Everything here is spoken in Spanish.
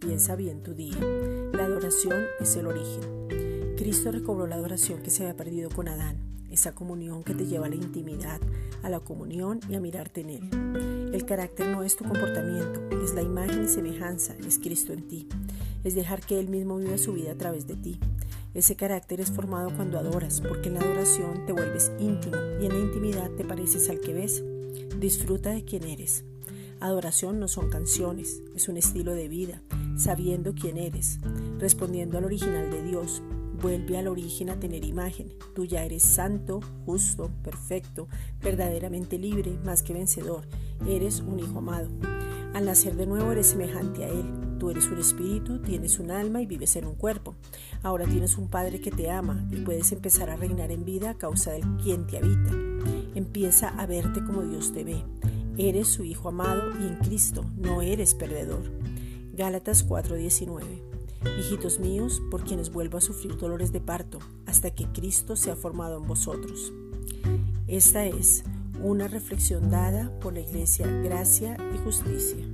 comienza bien tu día. La adoración es el origen. Cristo recobró la adoración que se había perdido con Adán, esa comunión que te lleva a la intimidad, a la comunión y a mirarte en Él. El carácter no es tu comportamiento, es la imagen y semejanza, es Cristo en ti. Es dejar que Él mismo viva su vida a través de ti. Ese carácter es formado cuando adoras, porque en la adoración te vuelves íntimo y en la intimidad te pareces al que ves. Disfruta de quien eres. Adoración no son canciones, es un estilo de vida, sabiendo quién eres, respondiendo al original de Dios. Vuelve al origen a tener imagen. Tú ya eres santo, justo, perfecto, verdaderamente libre, más que vencedor. Eres un hijo amado. Al nacer de nuevo eres semejante a Él. Tú eres un espíritu, tienes un alma y vives en un cuerpo. Ahora tienes un Padre que te ama y puedes empezar a reinar en vida a causa del quien te habita. Empieza a verte como Dios te ve. Eres su Hijo amado y en Cristo no eres perdedor. Gálatas 4:19 Hijitos míos, por quienes vuelvo a sufrir dolores de parto, hasta que Cristo sea formado en vosotros. Esta es una reflexión dada por la Iglesia Gracia y Justicia.